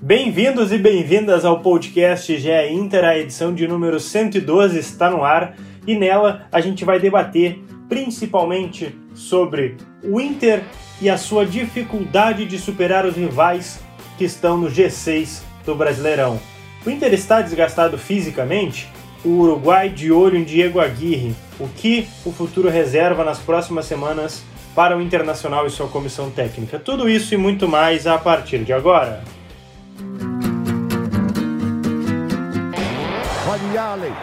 Bem-vindos e bem-vindas ao podcast GE Inter, a edição de número 112 está no ar e nela a gente vai debater principalmente sobre o Inter e a sua dificuldade de superar os rivais que estão no G6 do Brasileirão. O Inter está desgastado fisicamente? O Uruguai de olho em Diego Aguirre. O que o futuro reserva nas próximas semanas para o Internacional e sua comissão técnica? Tudo isso e muito mais a partir de agora. Olha Allen.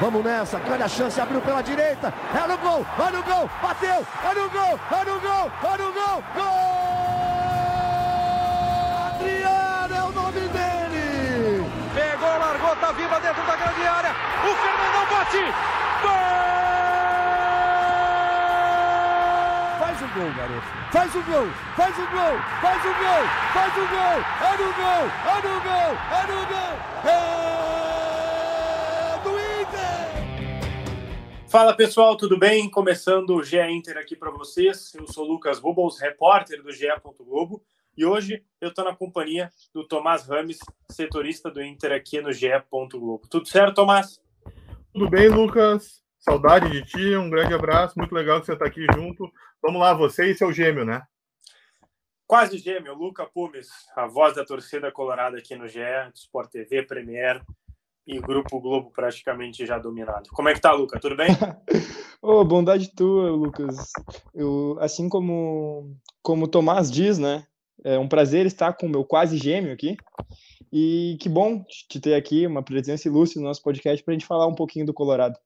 Vamos nessa, grande a chance, abriu pela direita, é no gol, olha no gol, bateu, é no gol, é no gol, é no gol, gol! Adriano é o nome dele! Pegou, largou, tá viva dentro da grande área, o Fernandão bate, gol! Faz o gol, garoto, faz o gol, faz o gol, faz o gol, faz o gol, é no gol, é no gol, é no gol, é... Fala pessoal, tudo bem? Começando o GE Inter aqui para vocês. Eu sou Lucas Rubens, repórter do GE. Globo, e hoje eu estou na companhia do Tomás Rames, setorista do Inter aqui no GE. Globo. Tudo certo, Tomás? Tudo bem, Lucas? Saudade de ti, um grande abraço, muito legal que você está aqui junto. Vamos lá, você e seu gêmeo, né? Quase gêmeo, Luca Pumes, a voz da torcida colorada aqui no GE, Sport TV, Premier e Grupo Globo praticamente já dominado. Como é que tá, Luca? Tudo bem? oh, bondade tua, Lucas. Eu, assim como como o Tomás diz, né? É um prazer estar com o meu quase gêmeo aqui. E que bom te ter aqui, uma presença ilustre no nosso podcast para a gente falar um pouquinho do Colorado.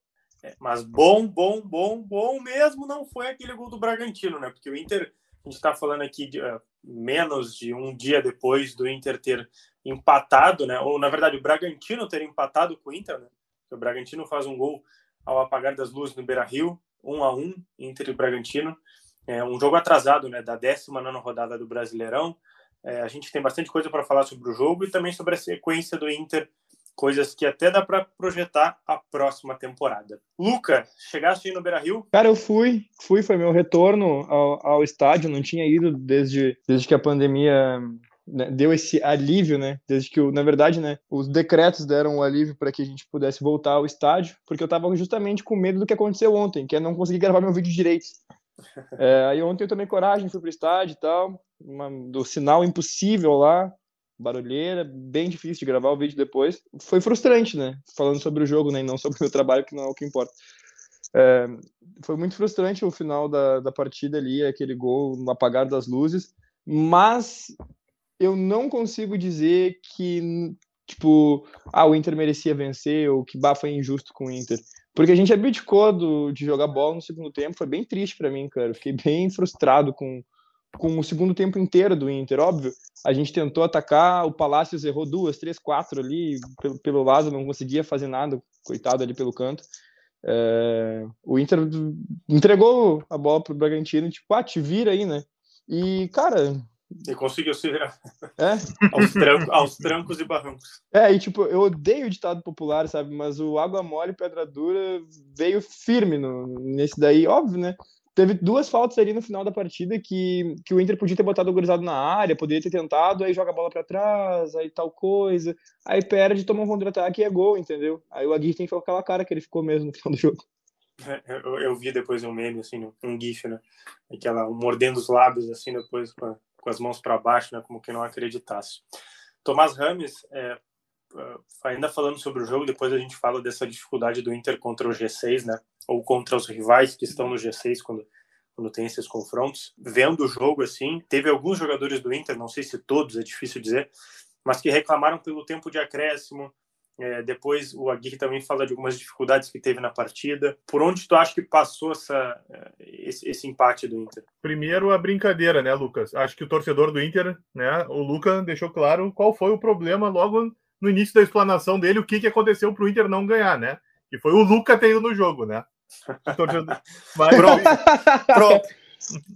É, mas bom, bom, bom, bom mesmo não foi aquele gol do Bragantino, né? Porque o Inter, a gente está falando aqui de uh, menos de um dia depois do Inter ter empatado, né? Ou na verdade o Bragantino ter empatado com o Inter, né? O Bragantino faz um gol ao apagar das luzes no Beira-Rio, um a um Inter e Bragantino. É um jogo atrasado, né? Da 19 rodada do Brasileirão. É, a gente tem bastante coisa para falar sobre o jogo e também sobre a sequência do Inter, coisas que até dá para projetar a próxima temporada. Luca, chegaste aí no Beira Rio? Cara, eu fui, fui, foi meu retorno ao, ao estádio, não tinha ido desde, desde que a pandemia né, deu esse alívio, né? Desde que, na verdade, né, os decretos deram o alívio para que a gente pudesse voltar ao estádio, porque eu estava justamente com medo do que aconteceu ontem, que é não conseguir gravar meu vídeo direito. É, aí ontem eu tomei coragem, fui pro estádio e tal, uma, do sinal impossível lá, barulheira, bem difícil de gravar o vídeo depois. Foi frustrante, né? Falando sobre o jogo, né? E não sobre o meu trabalho, que não é o que importa. É, foi muito frustrante o final da, da partida ali, aquele gol no apagar das luzes, mas eu não consigo dizer que, tipo, ah, o Inter merecia vencer ou que bah, foi injusto com o Inter. Porque a gente abdicou do, de jogar bola no segundo tempo, foi bem triste para mim, cara. fiquei bem frustrado com, com o segundo tempo inteiro do Inter. Óbvio, a gente tentou atacar, o Palácios errou duas, três, quatro ali pelo, pelo lado, não conseguia fazer nada, coitado ali pelo canto. É, o Inter entregou a bola pro Bragantino, tipo, ah, te vira aí, né? E, cara, e conseguiu se virar. É? aos, trancos, aos trancos e barrancos. É, e tipo, eu odeio o ditado popular, sabe? Mas o água mole, pedra dura veio firme no, nesse daí, óbvio, né? Teve duas faltas ali no final da partida que, que o Inter podia ter botado o gurizado na área, poderia ter tentado, aí joga a bola para trás, aí tal coisa, aí perde, toma um contra-ataque e é gol, entendeu? Aí o Aguirre tem que ficar aquela cara que ele ficou mesmo no final do jogo. É, eu, eu, vi depois um meme, assim, um gif, né? Aquela, mordendo os lábios, assim, depois com a, com as mãos para baixo, né, como que não acreditasse. Tomás Rames, é, é, ainda falando sobre o jogo, depois a gente fala dessa dificuldade do Inter contra o G6, né, ou contra os rivais que estão no G6 quando quando tem esses confrontos. Vendo o jogo assim, teve alguns jogadores do Inter, não sei se todos, é difícil dizer, mas que reclamaram pelo tempo de acréscimo, é, depois o Aguirre também fala de algumas dificuldades que teve na partida. Por onde tu acha que passou essa, é, esse, esse, empate do Inter? Primeiro a brincadeira, né, Lucas? Acho que o torcedor do Inter, né, o Lucas deixou claro qual foi o problema logo no início da explanação dele, o que, que aconteceu para o Inter não ganhar, né? Que foi o Lucas ter ido no jogo, né? Torcedor... Mas... Pronto. Pronto.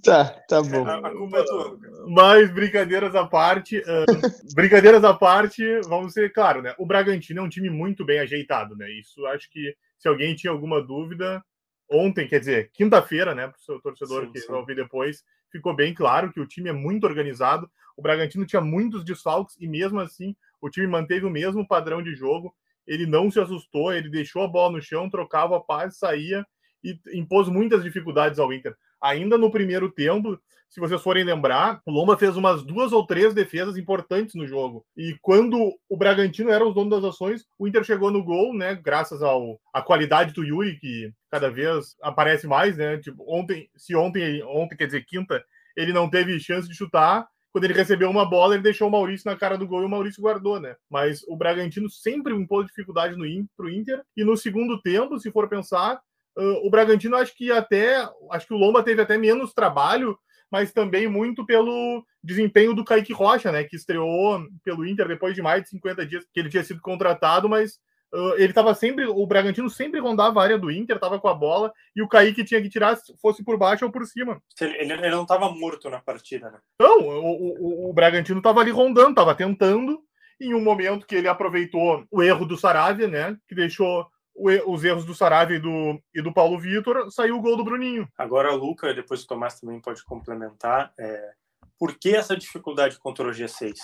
Tá, tá bom. A, culpa é tua. Mas brincadeiras à parte, uh, brincadeiras à parte, vamos ser claro, né? O Bragantino é um time muito bem ajeitado, né? Isso acho que se alguém tinha alguma dúvida, ontem, quer dizer, quinta-feira, né, para o seu torcedor sim, que sim. vai ouvir depois, ficou bem claro que o time é muito organizado. O Bragantino tinha muitos desfalques e mesmo assim o time manteve o mesmo padrão de jogo. Ele não se assustou, ele deixou a bola no chão, trocava a paz, saía e impôs muitas dificuldades ao Inter. Ainda no primeiro tempo, se vocês forem lembrar, o Lomba fez umas duas ou três defesas importantes no jogo. E quando o Bragantino era os donos das ações, o Inter chegou no gol, né? Graças ao a qualidade do Yuri, que cada vez aparece mais, né? Tipo, ontem, se ontem, ontem quer dizer quinta, ele não teve chance de chutar, quando ele recebeu uma bola, ele deixou o Maurício na cara do gol e o Maurício guardou, né? Mas o Bragantino sempre impôs dificuldade no pro Inter. E no segundo tempo, se for pensar, uh, o Bragantino acho que até. Acho que o Lomba teve até menos trabalho, mas também muito pelo desempenho do Kaique Rocha, né? Que estreou pelo Inter depois de mais de 50 dias que ele tinha sido contratado, mas Uh, ele estava sempre, o Bragantino sempre rondava a área do Inter, estava com a bola, e o Kaique tinha que tirar, fosse por baixo ou por cima. Ele, ele não estava morto na partida, né? Não, o, o, o Bragantino estava ali rondando, estava tentando, em um momento que ele aproveitou o erro do Saravia, né? Que deixou os erros do Saravia e do, e do Paulo Vitor, saiu o gol do Bruninho. Agora, Luca, depois o Tomás também pode complementar. É... Por que essa dificuldade contra o G6?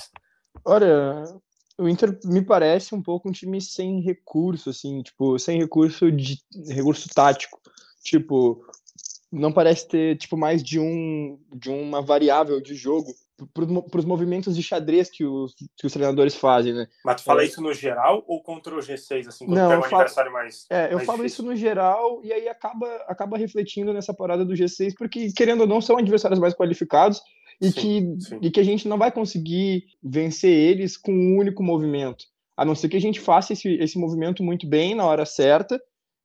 Olha, o Inter me parece um pouco um time sem recurso, assim, tipo, sem recurso de recurso tático. Tipo, não parece ter tipo mais de um de uma variável de jogo para os movimentos de xadrez que os, que os treinadores fazem, né? Mas tu fala é. isso no geral ou contra o G6, assim, quando não, eu um falo, adversário mais É, eu mais falo difícil. isso no geral e aí acaba, acaba refletindo nessa parada do G6, porque, querendo ou não, são adversários mais qualificados e, sim, que, sim. e que a gente não vai conseguir vencer eles com um único movimento. A não ser que a gente faça esse, esse movimento muito bem na hora certa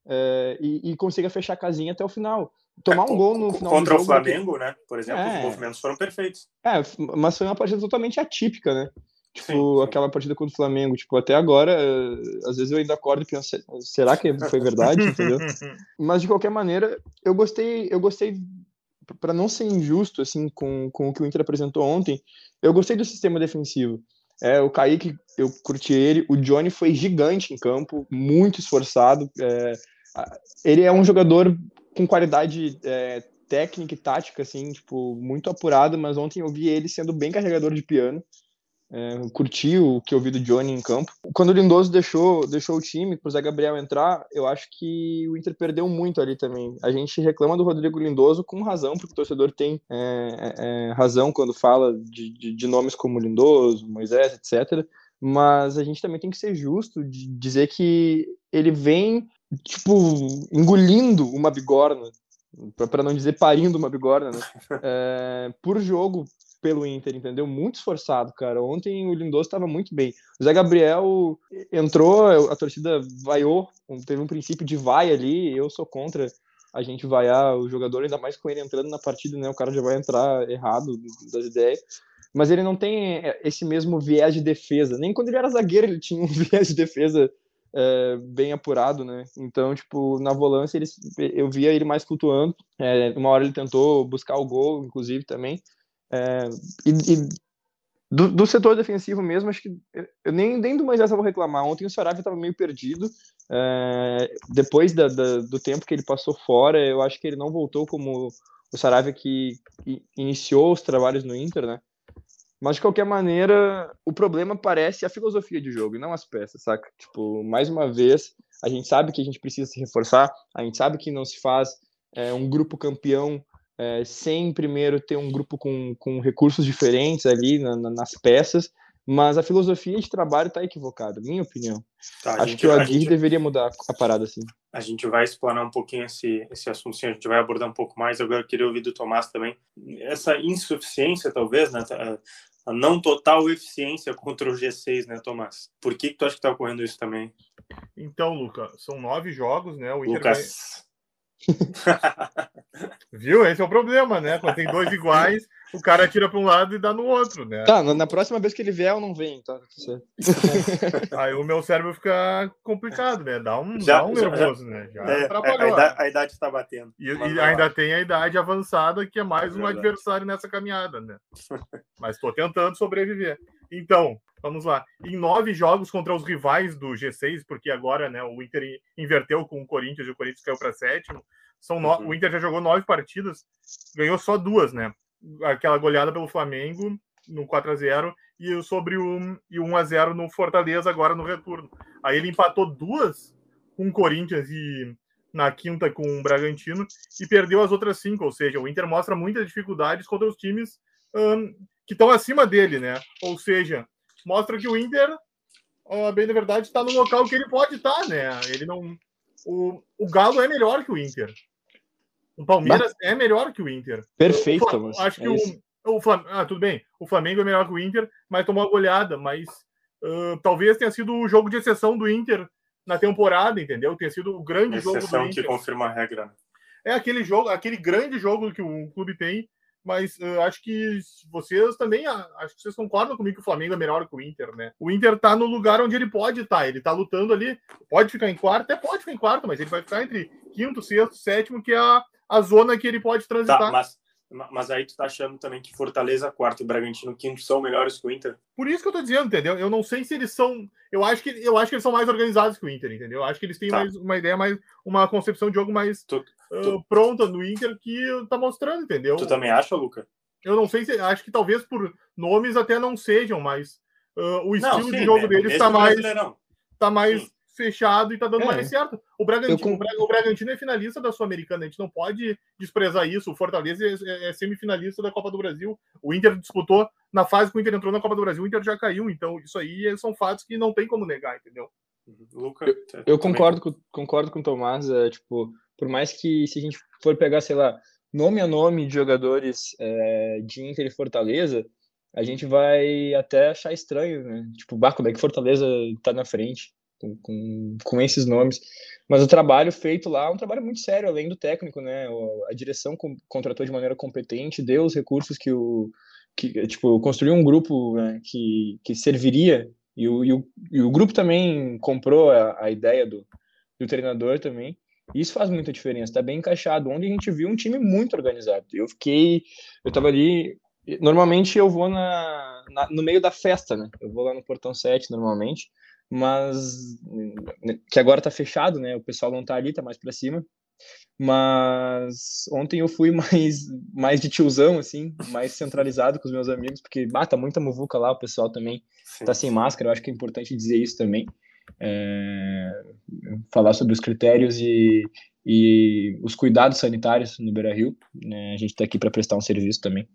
é, e, e, consiga fechar a casinha até o final. Tomar é, um gol no final Contra o Flamengo, né? Por exemplo, é, os movimentos foram perfeitos. É, mas foi uma partida totalmente atípica, né? Tipo, sim, aquela partida contra o Flamengo. Tipo, até agora, às vezes eu ainda acordo e penso, será que foi verdade, entendeu? Mas de qualquer maneira, eu gostei, eu gostei para não ser injusto assim com, com o que o Inter apresentou ontem, eu gostei do sistema defensivo. É, o Kaique, eu curti ele. O Johnny foi gigante em campo, muito esforçado. É, ele é um jogador com qualidade é, técnica e tática, assim, tipo, muito apurado, mas ontem eu vi ele sendo bem carregador de piano. É, curti o que eu vi do Johnny em campo. Quando o Lindoso deixou, deixou o time para o Zé Gabriel entrar, eu acho que o Inter perdeu muito ali também. A gente reclama do Rodrigo Lindoso com razão, porque o torcedor tem é, é, é, razão quando fala de, de, de, nomes como Lindoso, Moisés, etc. Mas a gente também tem que ser justo de dizer que ele vem, tipo, engolindo uma bigorna para não dizer parindo uma bigorna, né? É, por jogo, pelo Inter, entendeu? Muito esforçado, cara. Ontem o Lindoso estava muito bem. O Zé Gabriel entrou, a torcida vaiou, teve um princípio de vai ali. Eu sou contra a gente vaiar o jogador, ainda mais com ele entrando na partida, né? O cara já vai entrar errado das ideias. Mas ele não tem esse mesmo viés de defesa. Nem quando ele era zagueiro ele tinha um viés de defesa é, bem apurado, né? Então, tipo, na volância ele, eu via ele mais flutuando. É, uma hora ele tentou buscar o gol, inclusive, também. É, e, e do, do, setor defensivo mesmo, acho que eu nem, nem do Moisés eu vou reclamar. Ontem o Saravia estava meio perdido. Depois da, da, do tempo que ele passou fora, eu acho que ele não voltou como o Saravia que iniciou os trabalhos no Inter, né? Mas de qualquer maneira, o problema parece a filosofia de jogo e não as peças, saca? Tipo, mais uma vez, a gente sabe que a gente precisa se reforçar, a gente sabe que não se faz é, um grupo campeão é, sem primeiro ter um grupo com, com recursos diferentes ali na, na, nas peças, mas a filosofia de trabalho está equivocada, minha opinião. Tá, Acho gente, que o Aguirre gente, deveria mudar a parada assim. A gente vai explanar um pouquinho esse, esse assunto, sim, a gente vai abordar um pouco mais. Agora eu queria ouvir do Tomás também. Essa insuficiência, talvez, né? A não total eficiência contra o G6, né, Tomás? Por que, que tu acha que está ocorrendo isso também? Então, Luca, são nove jogos, né? O Inter Lucas. Viu? Esse é o problema, né? Quando tem dois iguais, o cara tira para um lado e dá no outro, né? Tá, na próxima vez que ele vier, eu não venho, tá? Aí o meu cérebro fica complicado, né? Dá um, já, dá um nervoso, já, né? Já é, atrapalhou. A idade, está batendo. E, e ainda tem a idade avançada, que é mais é um adversário nessa caminhada, né? Mas estou tentando sobreviver. Então, vamos lá. Em nove jogos contra os rivais do G6, porque agora né, o Inter inverteu com o Corinthians e o Corinthians caiu para sétimo. São no... uhum. O Inter já jogou nove partidas, ganhou só duas, né? aquela goleada pelo Flamengo no 4 a 0 e sobre o e 1 a 0 no Fortaleza agora no retorno. Aí ele empatou duas com o Corinthians e na quinta com o Bragantino e perdeu as outras cinco, ou seja, o Inter mostra muitas dificuldades contra os times um, que estão acima dele, né? Ou seja, mostra que o Inter, uh, bem na verdade, está no local que ele pode estar, tá, né? Ele não, o, o Galo é melhor que o Inter. O Palmeiras Mas... é melhor que o Inter. Perfeito, o, acho que é o, o Flamengo, ah, tudo bem. O Flamengo é melhor que o Inter, mas tomou uma goleada, mas uh, talvez tenha sido o jogo de exceção do Inter na temporada, entendeu? Tem sido o grande jogo do Inter. que confirma a regra. Né? É aquele jogo, aquele grande jogo que o clube tem, mas uh, acho que vocês também, uh, acho que vocês concordam comigo que o Flamengo é melhor que o Inter, né? O Inter tá no lugar onde ele pode estar, tá, ele tá lutando ali, pode ficar em quarto, até pode ficar em quarto, mas ele vai ficar entre quinto, sexto, sétimo, que é a, a zona que ele pode transitar. Tá, mas mas aí tu tá achando também que Fortaleza, quarto e Bragantino, quinto são melhores que o Inter? Por isso que eu tô dizendo, entendeu? Eu não sei se eles são. Eu acho que, eu acho que eles são mais organizados que o Inter, entendeu? Eu acho que eles têm tá. mais uma ideia, mais uma concepção de jogo mais tu, tu, uh, pronta no Inter que tá mostrando, entendeu? Tu também acha, Luca? Eu não sei se. Acho que talvez por nomes até não sejam, mas uh, o estilo não, sim, de jogo é, deles tá mais. Tá mais. Sim fechado e tá dando é. mais certo. O Bragantino, com... o Bragantino é finalista da Sul-Americana, a gente não pode desprezar isso. O Fortaleza é, é, é, semifinalista da Copa do Brasil. O Inter disputou na fase que o Inter entrou na Copa do Brasil, o Inter já caiu. Então, isso aí são fatos que não tem como negar, entendeu? Uhum. Luca, eu, eu concordo, com, concordo com o Tomás. É, tipo, por mais que se a gente for pegar, sei lá, nome a nome de jogadores é, de Inter e Fortaleza, a gente vai até achar estranho, né? Tipo, bah, como é que Fortaleza tá na frente? Com, com, com esses nomes. Mas o trabalho feito lá é um trabalho muito sério, além do técnico, né? A direção contratou de maneira competente, deu os recursos que o. Que, tipo, construiu um grupo né, que, que serviria, e o, e, o, e o grupo também comprou a, a ideia do, do treinador também. Isso faz muita diferença, está bem encaixado. Onde a gente viu um time muito organizado. Eu fiquei. Eu estava ali. Normalmente eu vou na, na, no meio da festa, né? Eu vou lá no Portão 7 normalmente mas que agora tá fechado, né? O pessoal não tá ali, tá mais para cima. Mas ontem eu fui mais mais de tiozão assim, mais centralizado com os meus amigos, porque bata tá muita muvuca lá, o pessoal também Sim. tá sem máscara, eu acho que é importante dizer isso também. É, falar sobre os critérios e, e os cuidados sanitários no Beira-Rio, né? A gente tá aqui para prestar um serviço também.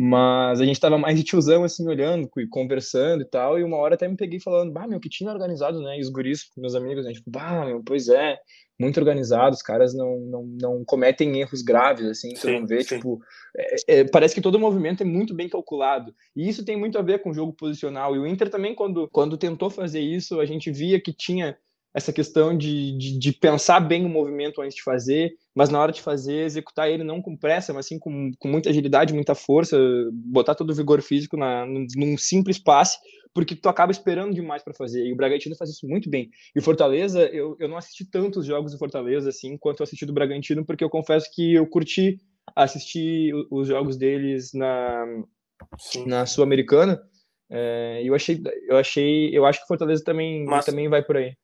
Mas a gente tava mais de tiozão, assim, olhando, conversando e tal, e uma hora até me peguei falando, bah, meu, que time organizado, né? E os guris, meus amigos, né? Tipo, bah, meu, pois é, muito organizado, os caras não, não, não cometem erros graves, assim, você não vê, sim. tipo, é, é, parece que todo o movimento é muito bem calculado, e isso tem muito a ver com o jogo posicional, e o Inter também, quando, quando tentou fazer isso, a gente via que tinha essa questão de, de, de, pensar bem o movimento antes de fazer, mas na hora de fazer, executar ele não com pressa, mas sim com, com muita agilidade, muita força, botar todo o vigor físico na, num simples passe, porque tu acaba esperando demais para fazer. E o Bragantino faz isso muito bem. E o Fortaleza, eu, eu não assisti tantos jogos do Fortaleza assim quanto eu assisti do Bragantino, porque eu confesso que eu curti assistir os jogos deles na, na Sul-Americana. É, eu achei, eu achei, eu acho que o Fortaleza também, mas... também vai por aí.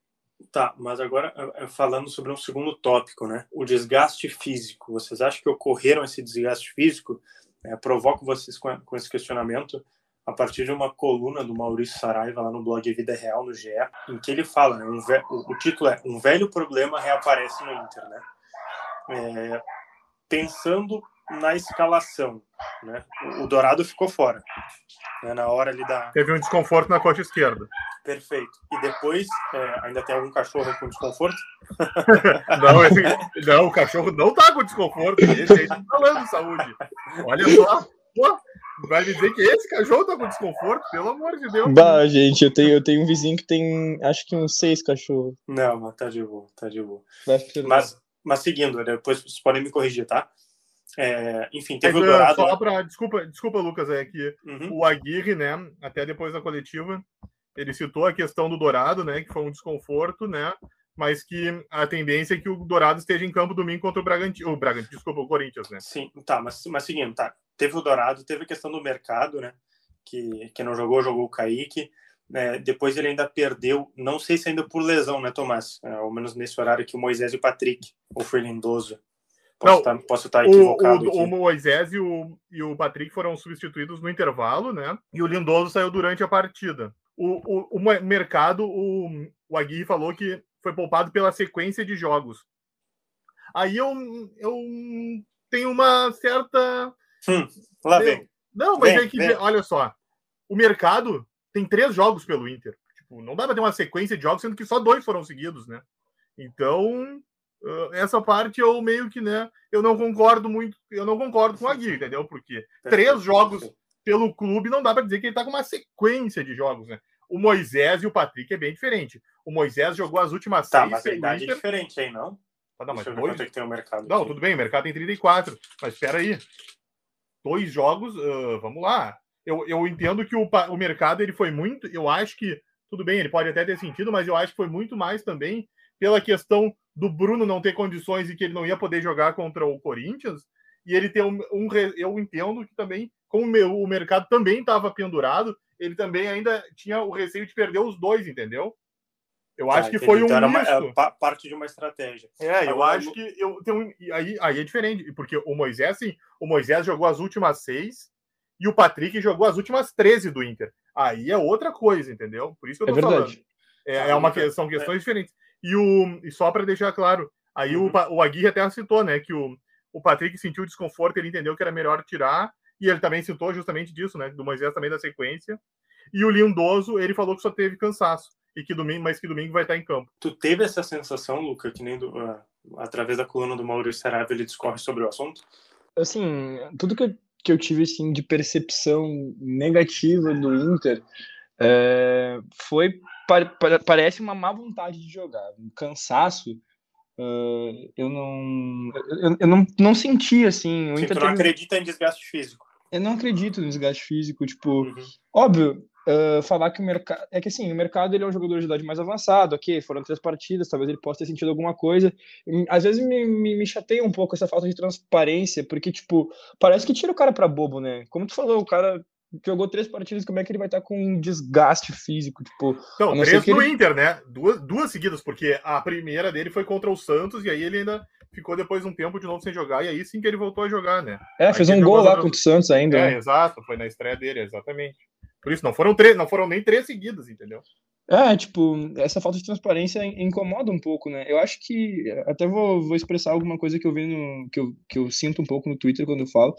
Tá, mas agora é, é, falando sobre um segundo tópico, né? O desgaste físico. Vocês acham que ocorreram esse desgaste físico? É, provoco vocês com, com esse questionamento a partir de uma coluna do Maurício Saraiva lá no blog Vida Real, no GE, em que ele fala, né, um ve... o, título é Um velho problema reaparece no Inter, né? É, pensando na escalação, né? O, Dourado ficou fora, né, na hora ali da... Teve um desconforto na costa esquerda. Perfeito. E depois, é, ainda tem algum cachorro com desconforto? não, esse, não, o cachorro não tá com desconforto. Esse aí tá falando saúde. Olha só. Pô, vai me dizer que esse cachorro tá com desconforto? Pelo amor de Deus. Bah, gente, eu tenho, eu tenho um vizinho que tem, acho que uns seis cachorros. Não, mas tá de boa, tá de boa. Mas, mas seguindo, depois vocês podem me corrigir, tá? É, enfim, teve mas, o Dourado. Só pra, desculpa, desculpa, Lucas, é que uhum. o Aguirre, né, até depois da coletiva, ele citou a questão do Dourado, né, que foi um desconforto, né, mas que a tendência é que o Dourado esteja em campo domingo contra o Bragantino, o Bragantino, desculpa, o Corinthians, né? Sim, tá, mas, mas seguindo, tá, teve o Dourado, teve a questão do mercado, né, que, que não jogou, jogou o Kaique, né, depois ele ainda perdeu, não sei se ainda por lesão, né, Tomás, é, ao menos nesse horário que o Moisés e o Patrick, ou foi Lindoso, Posso, estar, posso estar equivocado. O, o, o, Moisés e o, e o Patrick foram substituídos no intervalo, né? E o Lindoso saiu durante a partida. O, o, o mercado, o, o Aguirre falou que foi poupado pela sequência de jogos. Aí eu, eu tenho uma certa. Hum, lá vem. Não, mas vem, é que, vem. olha só, o mercado tem três jogos pelo Inter. Tipo, não dá pra ter uma sequência de jogos, sendo que só dois foram seguidos, né? Então, essa parte eu meio que, né, eu não concordo muito, eu não concordo com a Gui, entendeu? Porque três jogos pelo clube não dá para dizer que ele tá com uma sequência de jogos, né? O Moisés e o Patrick é bem diferente. O Moisés jogou as últimas tá, seis. Tá, mas a idade é diferente aí, não? Ah, não, mas dois... É que tem o mercado. Não, aqui. tudo bem, o mercado tem 34. Mas espera aí. Dois jogos, uh, vamos lá. Eu, eu entendo que o, o mercado ele foi muito. Eu acho que, tudo bem, ele pode até ter sentido, mas eu acho que foi muito mais também pela questão do Bruno não ter condições e que ele não ia poder jogar contra o Corinthians. E ele tem um, um eu entendo que também, como o mercado também estava pendurado, ele também ainda tinha o receio de perder os dois, entendeu? Eu tá, acho que foi um então uma, é, parte de uma estratégia. É, eu Agora, acho que eu tenho aí, aí é diferente, porque o Moisés, sim, o Moisés jogou as últimas seis e o Patrick jogou as últimas 13 do Inter. Aí é outra coisa, entendeu? Por isso que eu tô é falando. É, é uma são questões é. diferentes. E, o, e só para deixar claro, aí uhum. o, o Aguirre até citou, né, que o, o Patrick sentiu desconforto, ele entendeu que era melhor tirar, e ele também citou justamente disso, né, do Moisés também da sequência. E o Lindoso, ele falou que só teve cansaço e que domingo, mas que domingo vai estar em campo. Tu teve essa sensação, Luca, que nem do, uh, através da coluna do Maurício Saraiva ele discorre sobre o assunto? Assim, tudo que eu, que eu tive assim de percepção negativa do Inter é, foi parece uma má vontade de jogar, um cansaço. Uh, eu não eu, eu, não, não senti assim. O Sim, tu não acredita em desgaste físico? Eu não acredito no desgaste físico, tipo, uhum. óbvio, Uh, falar que o mercado. É que assim, o mercado ele é um jogador de idade mais avançado, ok, foram três partidas, talvez ele possa ter sentido alguma coisa. Às vezes me, me, me, chateia um pouco essa falta de transparência, porque, tipo, parece que tira o cara pra bobo, né? Como tu falou, o cara jogou três partidas, como é que ele vai estar com um desgaste físico? Tipo, não, três no ele... Inter, né? Duas, duas seguidas, porque a primeira dele foi contra o Santos, e aí ele ainda ficou depois um tempo de novo sem jogar, e aí sim que ele voltou a jogar, né? É, fez um gol lá contra o Santos ainda. É, né? exato, foi na estreia dele, exatamente. Por isso, não foram três, não foram nem três seguidas, entendeu? É, tipo, essa falta de transparência incomoda um pouco, né? Eu acho que até vou, vou expressar alguma coisa que eu vi no que eu, que eu sinto um pouco no Twitter quando eu falo,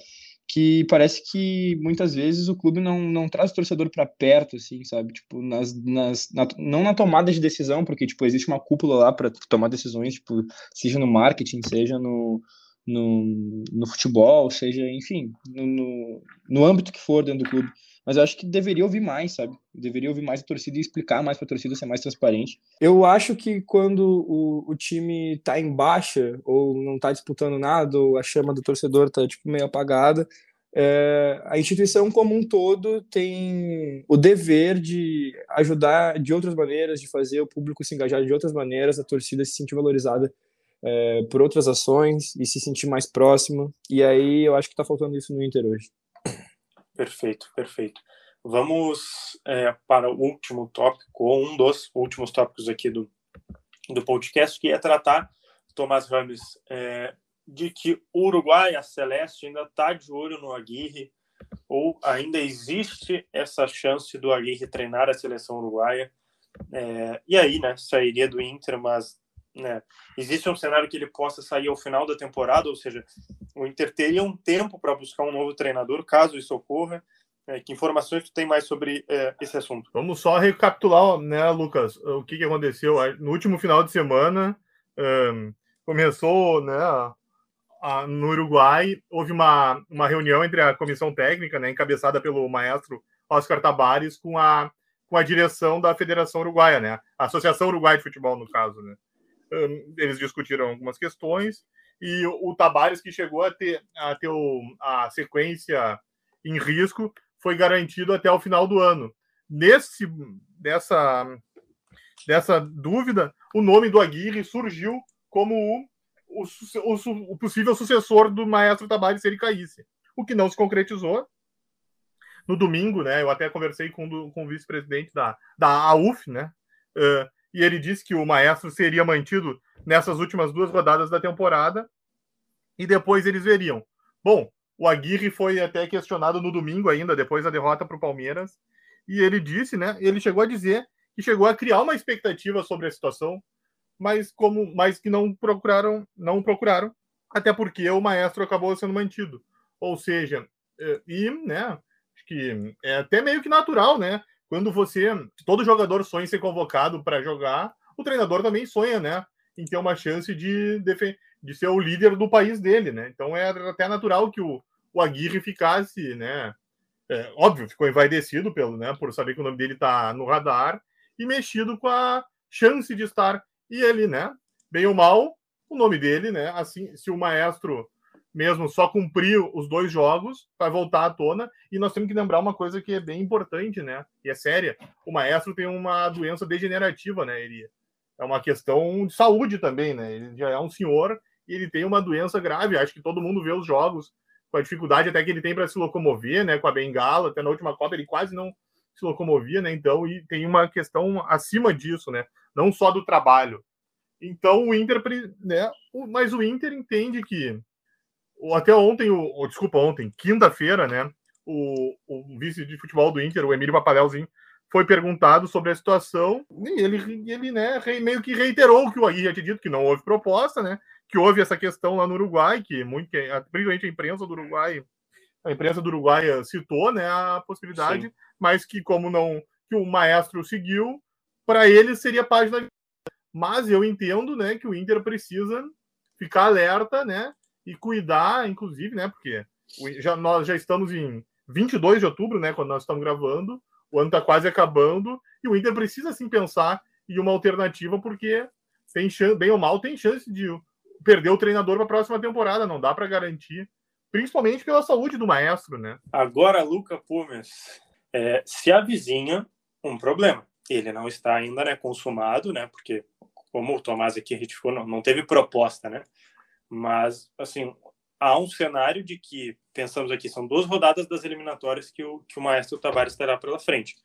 que parece que muitas vezes o clube não, não traz o torcedor para perto, assim, sabe? Tipo, nas, nas na, não na tomada de decisão, porque tipo existe uma cúpula lá para tomar decisões, tipo, seja no marketing, seja no no, no futebol, seja, enfim, no, no, no âmbito que for dentro do clube. Mas eu acho que deveria ouvir mais, sabe? Deveria ouvir mais a torcida e explicar mais para a torcida ser mais transparente. Eu acho que quando o, o time está em baixa, ou não está disputando nada, ou a chama do torcedor está tipo, meio apagada, é, a instituição como um todo tem o dever de ajudar de outras maneiras, de fazer o público se engajar de outras maneiras, a torcida se sentir valorizada é, por outras ações e se sentir mais próxima. E aí eu acho que está faltando isso no Inter hoje. Perfeito, perfeito. Vamos é, para o último tópico, ou um dos últimos tópicos aqui do, do podcast, que é tratar, Tomás Rames, é, de que o Uruguai, a Celeste, ainda está de olho no Aguirre, ou ainda existe essa chance do Aguirre treinar a seleção uruguaia. É, e aí, né, sairia do Inter, mas né, existe um cenário que ele possa sair ao final da temporada, ou seja, o Inter teria um tempo para buscar um novo treinador, caso isso ocorra. É, que informações tu tem mais sobre é, esse assunto? Vamos só recapitular, né, Lucas, o que, que aconteceu no último final de semana. Um, começou, né, a, no Uruguai, houve uma, uma reunião entre a comissão técnica, né, encabeçada pelo maestro Oscar Tabares, com a, com a direção da Federação Uruguaia, né, a Associação Uruguai de Futebol, no caso, né. Eles discutiram algumas questões e o, Tabares, que chegou a ter, a, ter o, a sequência em risco, foi garantido até o final do ano. Nesse, dessa, dessa dúvida, o nome do Aguirre surgiu como o, o, o, o possível sucessor do maestro Tabares se ele caísse. O que não se concretizou. No domingo, né, eu até conversei com, com o vice-presidente da, da AUF, né, uh, e ele disse que o maestro seria mantido nessas últimas duas rodadas da temporada e depois eles veriam. Bom, o Aguirre foi até questionado no domingo ainda, depois da derrota para o Palmeiras, e ele disse, né? Ele chegou a dizer que chegou a criar uma expectativa sobre a situação, mas como, mas que não procuraram, não procuraram, até porque o maestro acabou sendo mantido. Ou seja, é, e, né? Acho que é até meio que natural, né? Quando você, todo jogador sonha em ser convocado para jogar, o treinador também sonha, né? Em ter uma chance de, de ser o líder do país dele, né? Então é até natural que o, o Aguirre ficasse, né? É, óbvio, ficou envaidecido pelo, né? Por saber que o nome dele está no radar e mexido com a chance de estar. E ele, né? Bem ou mal, o nome dele, né? Assim, se o maestro mesmo só cumpriu os dois jogos, vai voltar à tona. E nós temos que lembrar uma coisa que é bem importante, né? E é séria. O maestro tem uma doença degenerativa, né? Ele é uma questão de saúde também, né? Ele já é um senhor e ele tem uma doença grave. Acho que todo mundo vê os jogos com a dificuldade até que ele tem para se locomover, né? Com a bengala, até na última Copa ele quase não se locomovia, né? Então, e tem uma questão acima disso, né? Não só do trabalho. Então, o Inter, né? Mas o Inter entende que até ontem, o, desculpa, ontem, quinta-feira, né? O, o, vice de futebol do Inter, o Emílio Papadelzinho, foi perguntado sobre a situação e ele, ele né, meio que reiterou o que o Aguirre tinha dito, que não houve proposta, né? Que houve essa questão lá no Uruguai, que muito, principalmente a imprensa do Uruguai, a imprensa do Uruguai eh, citou, né, a possibilidade, Sim. mas que como não que o maestro seguiu, para ele seria página. Mas eu entendo, né, que o Inter precisa ficar alerta, né, e cuidar, inclusive, né? Porque já, nós já estamos em 22 de outubro, né? Quando nós estamos gravando, o ano está quase acabando e o Inter precisa sim pensar em uma alternativa, porque tem chance, bem ou mal, tem chance de perder o treinador para a próxima temporada, não dá para garantir, principalmente pela saúde do maestro, né? Agora, Luca Pumes, é, se avizinha um problema. Ele não está ainda né, consumado, né? Porque, como o Tomás aqui retificou, não, não teve proposta, né? Mas, assim, há um cenário de que, pensamos aqui, são duas rodadas das eliminatórias que o, que o Maestro Tavares terá pela frente.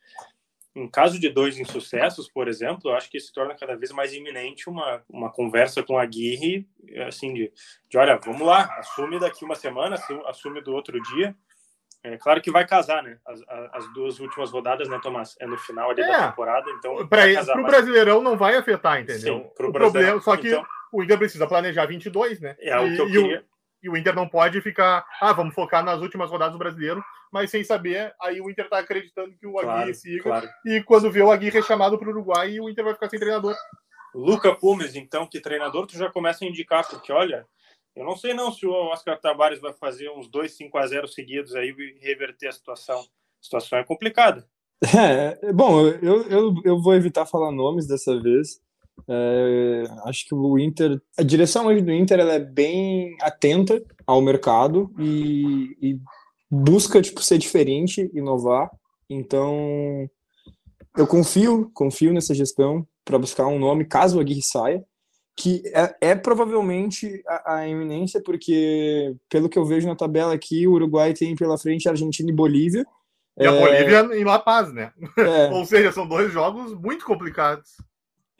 Em caso de dois insucessos, por exemplo, eu acho que se torna cada vez mais iminente uma, uma conversa com a Aguirre, assim, de, de olha, vamos lá, assume daqui uma semana, assume do outro dia. É claro que vai casar, né? As, as duas últimas rodadas, né, Tomás? É no final ali é, da temporada, então. Para o Brasileirão não vai afetar, entendeu? Sim, pro o problema, só que então, o Inter precisa planejar 22, né? É o que eu e, queria. E o, Inter não pode ficar, ah, vamos focar nas últimas rodadas do brasileiro, mas sem saber, aí o Inter tá acreditando que o claro, Aguirre siga. Claro. E quando vê o Aguirre é chamado para o Uruguai, o Inter vai ficar sem treinador. Luca Pumes, então, que treinador tu já começa a indicar, porque olha, eu não sei não se o Oscar Tabares vai fazer uns 2 5 a 0 seguidos aí e reverter a situação. A situação é complicada. É, bom, eu, eu, eu vou evitar falar nomes dessa vez, é, acho que o Inter, a direção hoje do Inter ela é bem atenta ao mercado e, e busca tipo ser diferente, inovar. Então eu confio, confio nessa gestão para buscar um nome caso o Aguirre saia, que é, é provavelmente a, a, eminência, porque pelo que eu vejo na tabela aqui, o Uruguai tem pela frente Argentina e Bolívia. E a Bolívia em La Paz, né? É, Ou seja, são dois jogos muito complicados.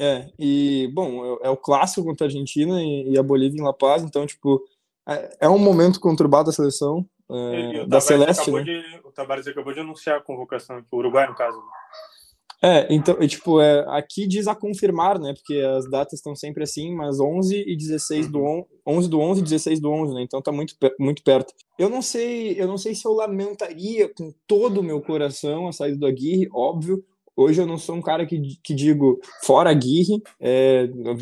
É, e, bom, é, é, o clássico contra a Argentina e, e, a Bolívia em La Paz, então, tipo, é, é um momento conturbado da seleção, é, da Celeste, né? De, o Tavares acabou de anunciar a convocação aqui, o Uruguai, no caso. É, então, e, tipo, é, aqui diz a confirmar, né, porque as datas estão sempre assim, mas 11 e 16 do 11, 11 do 11 e 16 do 11, né, então tá muito, muito perto. Eu não sei, eu não sei se eu lamentaria com todo o meu coração a saída do Aguirre, óbvio, Hoje eu não sou um cara que, que digo fora Aguirre, é, não,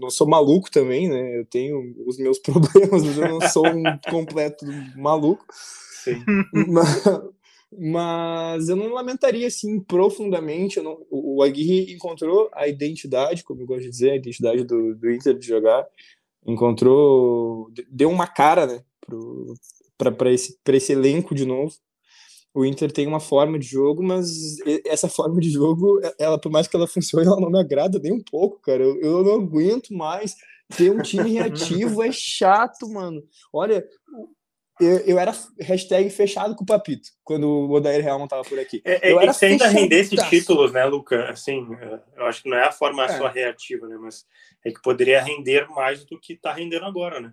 não, sou maluco também, né? Eu tenho os meus problemas, mas eu não sou um completo maluco. Sim. Mas, mas eu não lamentaria assim profundamente. Não, o, Aguirre encontrou a identidade, como eu gosto de dizer, a identidade do, do Inter de jogar, encontrou, deu uma cara, né, para esse, esse elenco de novo o Inter tem uma forma de jogo, mas essa forma de jogo, ela por mais que ela funcione, ela não me agrada nem um pouco, cara. Eu, eu não aguento mais ter um time reativo, é chato, mano. Olha, eu, eu, era hashtag fechado com o Papito, quando o Odair Real não tava por aqui. É, eu é, era tenta render esses títulos, né, Luca? Assim, eu acho que não é a forma é. só reativa, né? Mas é que poderia render mais do que tá rendendo agora, né?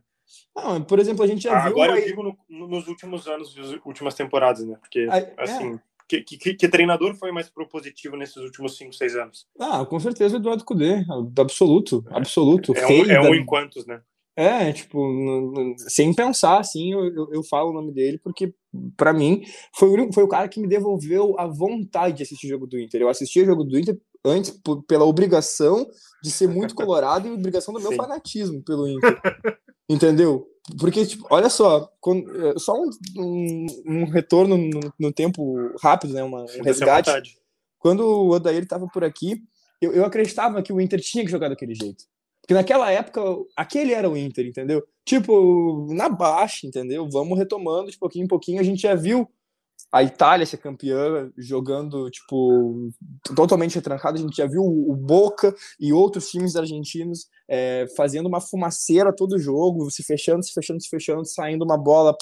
Não, por exemplo, a gente já Ah, viu. Agora eu digo no- no- nos últimos anos, nas últimas temporadas, né? Porque, é. assim, que, que, que treinador foi mais propositivo nesses últimos 5, 6 anos? Ah, com certeza o Eduardo Cudê, absoluto, absoluto. É um, é da- um em quantos, né? É, tipo, sem pensar, assim, eu, eu, eu falo o nome dele, porque, pra mim, foi o, foi o cara que me devolveu a vontade de assistir o jogo do Inter. Eu assistia o jogo do Inter antes por- pela obrigação de ser muito colorado e obrigação do meu Sim. fanatismo pelo Inter. Entendeu? Porque, tipo, olha só, quando- é, só um, um, um retorno no, no tempo rápido, né? Uma, um resgate quando o Odair estava por aqui, eu, eu acreditava que o Inter tinha que jogar daquele jeito. Porque naquela época, aquele era o Inter, entendeu? Tipo, na baixa, entendeu? Vamos retomando de pouquinho em pouquinho. A gente já viu a Itália ser campeã jogando, tipo, totalmente retrancado. A gente já viu o Boca e outros times argentinos é, fazendo uma fumaceira todo jogo, se fechando, se fechando, se fechando, saindo uma bola.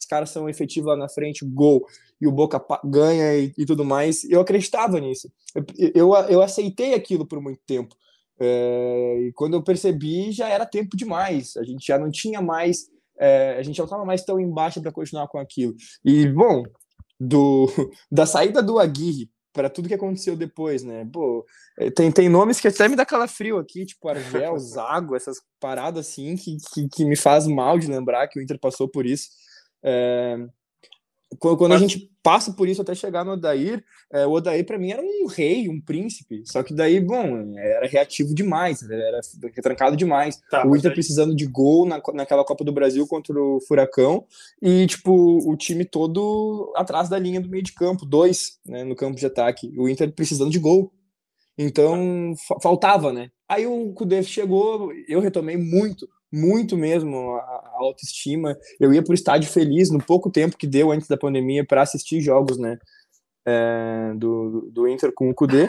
Os caras são efetivos lá na frente, gol e o Boca ganha e, e tudo mais. Eu acreditava nisso. Eu, eu, eu aceitei aquilo por muito tempo. É, e quando eu percebi, já era tempo demais. A gente já não tinha mais. é, a gente não estava mais tão embaixo para continuar com aquilo. E, bom, do, da saída do Aguirre para tudo que aconteceu depois, né? Pô, é, tem, tem nomes que até me dá calafrio aqui, tipo Argel, Zago, essas paradas assim, que, que, que me faz mal de lembrar que o Inter passou por isso. É, quando a gente passa por isso até chegar no Odair, é, o Odair para mim era um rei, um príncipe. Só que daí, bom, era reativo demais, era retrancado demais. Tá, o Inter aí- precisando de gol na, naquela Copa do Brasil contra o Furacão e, tipo, o time todo atrás da linha do meio de campo, dois, né, no campo de ataque. O Inter precisando de gol. Então, fa- faltava, né? Aí o Kudê chegou, eu retomei muito, muito mesmo a, autoestima. Eu ia pro estádio feliz no pouco tempo que deu antes da pandemia para assistir jogos, né? é, do, do Inter com o Kudê.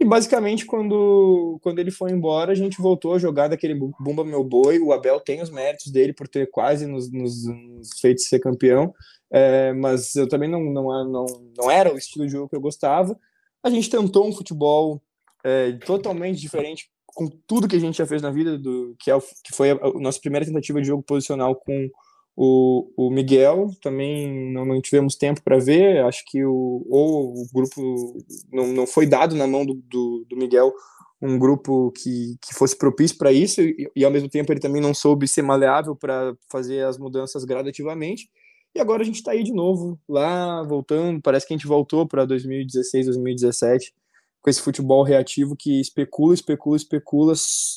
E basicamente, quando, quando ele foi embora, a gente voltou a jogar daquele bu- Bumba Meu Boi. O Abel tem os méritos dele por ter quase nos, nos, nos feito ser campeão, é, mas eu também não, não, não, não era o estilo de jogo que eu gostava. A gente tentou um futebol é, totalmente diferente com tudo que a gente já fez na vida, do, que, é o, que foi a, a nossa primeira tentativa de jogo posicional com o, o Miguel. Também não, não tivemos tempo para ver, acho que o, ou o grupo não, não foi dado na mão do, do, do Miguel um grupo que, que fosse propício para isso, e, e ao mesmo tempo ele também não soube ser maleável para fazer as mudanças gradativamente. E agora a gente está aí de novo, lá voltando. Parece que a gente voltou para 2016, 2017 com esse futebol reativo que especula, especula, especula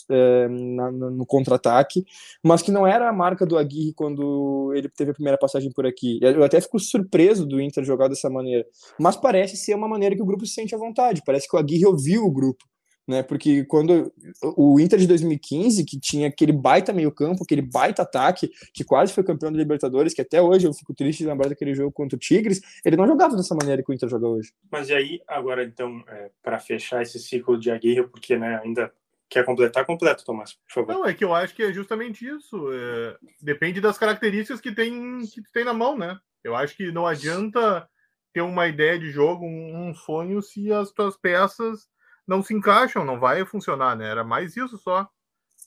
é, na, no contra-ataque, mas que não era a marca do Aguirre quando ele teve a primeira passagem por aqui. Eu até fico surpreso do Inter jogar dessa maneira, mas parece ser uma maneira que o grupo se sente à vontade, parece que o Aguirre ouviu o grupo. Né, porque quando o Inter de 2015, que tinha aquele baita meio-campo, aquele baita ataque, que quase foi campeão da Libertadores, que até hoje eu fico triste de lembrar daquele jogo contra o Tigres, ele não jogava dessa maneira que o Inter joga hoje. Mas e aí, agora, então, é, para fechar esse ciclo de Aguirre, porque né, ainda quer completar, completo, Tomás, por favor. Não, é que eu acho que é justamente isso. É, depende das características que tem, que tu tem na mão, né? Eu acho que não adianta ter uma ideia de jogo, um, um sonho, se as tuas peças não se encaixam, não vai funcionar, né? Era mais isso só.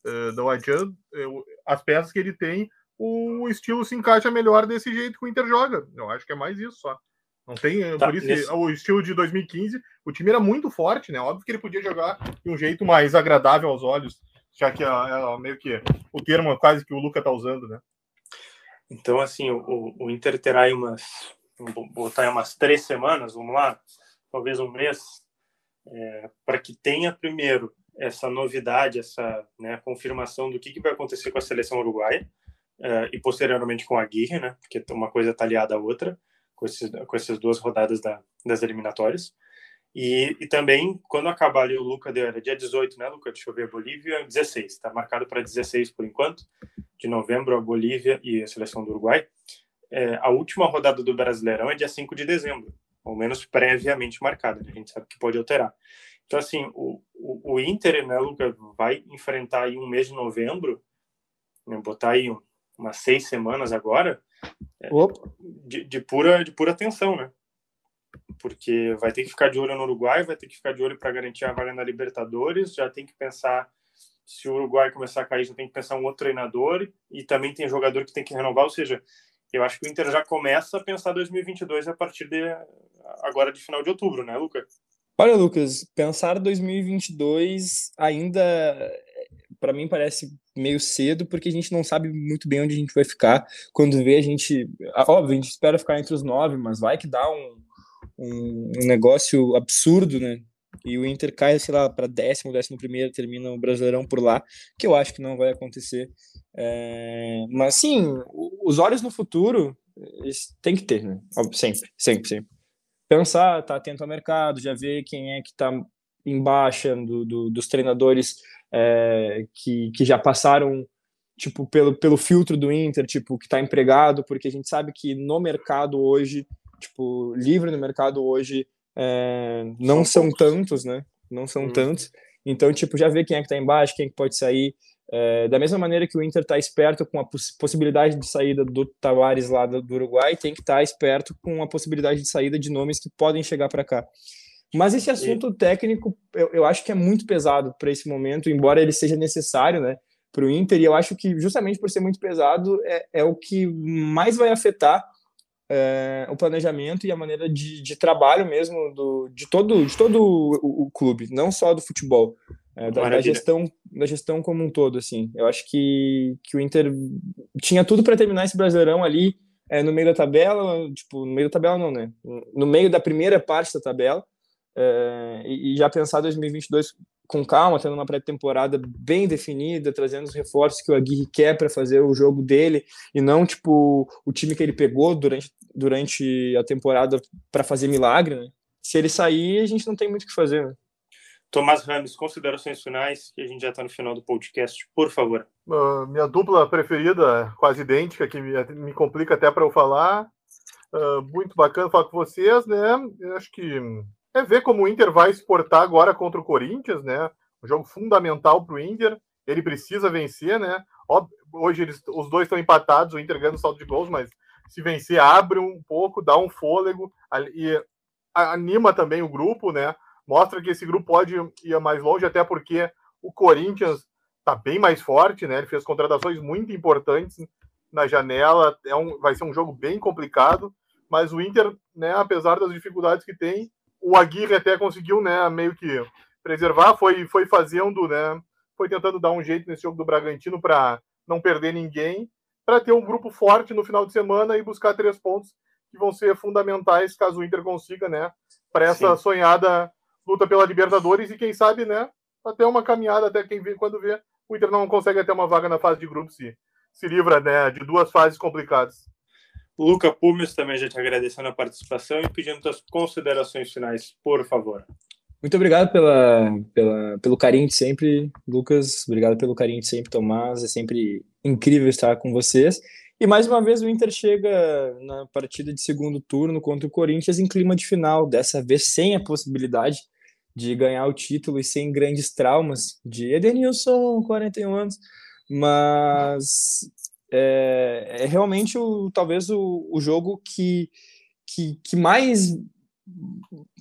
Uh, não adianta. Eu, as peças que ele tem, o estilo se encaixa melhor desse jeito que o Inter joga. Eu acho que é mais isso só. Não tem. Tá, por isso, nesse- o estilo de 2015, o time era muito forte, né? Óbvio que ele podia jogar de um jeito mais agradável aos olhos, já que é, é meio que o termo quase que o Luca tá usando, né? Então, assim, o, o Inter terá aí umas, vamos botar aí umas três semanas, vamos lá, talvez um mês, é, para que tenha primeiro essa novidade, essa né, confirmação do que, que vai acontecer com a seleção uruguaia é, e posteriormente com a Aguirre, né? Porque uma coisa está aliada à outra com, esses, com essas duas rodadas da, das eliminatórias. E, e também, quando acabar ali o Luca, era dia 18, né, Luca? Deixa eu ver, Bolívia, 16. Está marcado para 16 por enquanto, de novembro, a Bolívia e a seleção do Uruguai. É, a última rodada do Brasileirão é dia 5 de dezembro, ao menos previamente marcada, né? a gente sabe que pode alterar. Então, assim, o, o, o Inter, né, Luca, vai enfrentar aí um mês de novembro, né, botar aí um, umas seis semanas agora, Opa. de, de, pura, de pura tensão, né? Porque vai ter que ficar de olho no Uruguai, vai ter que ficar de olho para garantir a vaga na Libertadores, já tem que pensar se o Uruguai começar a cair, já tem que pensar um outro treinador e também tem jogador que tem que renovar, ou seja, eu acho que o Inter já começa a pensar 2022 a partir de agora de final de outubro, né, Lucas? Olha, Lucas, pensar 2022 ainda para mim parece meio cedo porque a gente não sabe muito bem onde a gente vai ficar. Quando vê a gente, óbvio, a gente espera ficar entre os nove, mas vai que dá um, um, um negócio absurdo, né? E o Inter cai, sei lá, para décimo, décimo primeiro, termina o Brasileirão por lá, que eu acho que não vai acontecer. É... Mas sim, os olhos no futuro tem que ter, né? Sempre, sempre, sempre. Pensar, tá atento ao mercado, já ver quem é que tá em baixa do, do, dos treinadores é, que, que já passaram tipo pelo, pelo filtro do Inter, tipo que está empregado, porque a gente sabe que no mercado hoje, tipo livre no mercado hoje, é, não são, são tantos, né? Não são hum. tantos. Então, tipo, já vê quem é que está embaixo, quem é que pode sair. É, da mesma maneira que o Inter está esperto com a poss possibilidade de saída do Tavares lá do, do Uruguai, tem que estar tá esperto com a possibilidade de saída de nomes que podem chegar para cá. Mas esse assunto e... técnico, eu, eu acho que é muito pesado para esse momento, embora ele seja necessário, né, para o Inter. E eu acho que justamente por ser muito pesado é, é o que mais vai afetar é, o planejamento e a maneira de, de trabalho mesmo do, de todo, de todo o, o clube, não só do futebol, é, da, da, gestão, da gestão como um todo. Assim, eu acho que, que o Inter tinha tudo para terminar esse Brasileirão ali é, no meio da tabela, tipo no meio da tabela não, né? No meio da primeira parte da tabela é, e, já pensar 2022 com calma, tendo uma pré-temporada bem definida, trazendo os reforços que o Aguirre quer para fazer o jogo dele e não tipo o time que ele pegou durante, durante a temporada para fazer milagre. Né? Se ele sair, a gente não tem muito o que fazer. Né? Tomás Ramos, considerações finais, que a gente já está no final do podcast, por favor. Uh, minha dupla preferida, quase idêntica, que me, me complica até para eu falar. Uh, muito bacana falar com vocês, né? Eu acho que é ver como o Inter vai exportar agora contra o Corinthians, né? Um jogo fundamental para o Inter. Ele precisa vencer, né? Hoje eles, os dois estão empatados, o Inter ganha no saldo de gols, mas se vencer, abre um pouco, dá um fôlego e anima também o grupo, né? Mostra que esse grupo pode ir mais longe, até porque o Corinthians está bem mais forte, né? Ele fez contratações muito importantes na janela. É um, vai ser um jogo bem complicado, mas o Inter, né, apesar das dificuldades que tem, o Aguirre até conseguiu, né, meio que preservar, foi, foi fazendo, né, foi tentando dar um jeito nesse jogo do Bragantino para não perder ninguém, para ter um grupo forte no final de semana e buscar três pontos que vão ser fundamentais caso o Inter consiga, né, para essa Sim. sonhada luta pela Libertadores e quem sabe, né, até uma caminhada até quem vê quando vê o Inter não consegue até uma vaga na fase de grupos se se livra, né, de duas fases complicadas. Luca Pumes também já te agradecendo a participação e pedindo as considerações finais, por favor. Muito obrigado pela, pela, pelo carinho de sempre, Lucas. Obrigado pelo carinho de sempre, Tomás. É sempre incrível estar com vocês. E mais uma vez o Inter chega na partida de segundo turno contra o Corinthians em clima de final, dessa vez sem a possibilidade de ganhar o título e sem grandes traumas de Edenilson, 41 anos, mas é, é realmente o, talvez o, o jogo que, que, que mais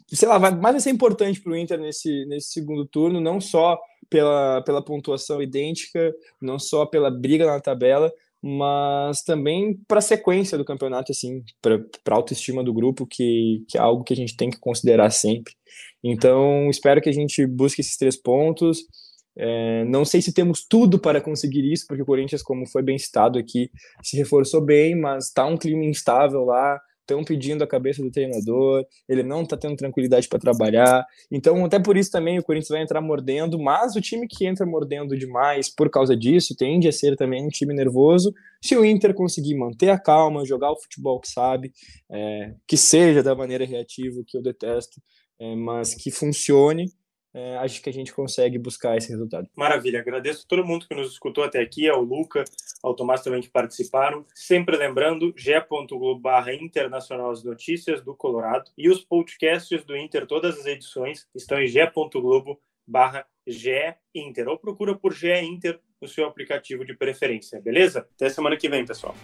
sei lá, vai, mais vai ser importante para o Inter nesse, nesse segundo turno, não só pela, pela pontuação idêntica, não só pela briga na tabela, mas também para a sequência do campeonato, assim, para a autoestima do grupo, que, que é algo que a gente tem que considerar sempre. Então, espero que a gente busque esses três pontos. É, não sei se temos tudo para conseguir isso, porque o Corinthians, como foi bem citado aqui, se reforçou bem, mas está um clima instável lá, estão pedindo a cabeça do treinador, ele não está tendo tranquilidade para trabalhar. Então, até por isso também o Corinthians vai entrar mordendo, mas o time que entra mordendo demais por causa disso tende a ser também um time nervoso. Se o Inter conseguir manter a calma, jogar o futebol que sabe, é, que seja da maneira reativa, que eu detesto, é, mas que funcione é, acho que a gente consegue buscar esse resultado. Maravilha, agradeço a todo mundo que nos escutou até aqui, ao Luca, ao Tomás também que participaram. Sempre lembrando, g.globo barra internacional as notícias do Colorado e os podcasts do Inter, todas as edições estão em g.globo barra Inter ou procura por GE Inter no seu aplicativo de preferência, beleza? Até semana que vem, pessoal.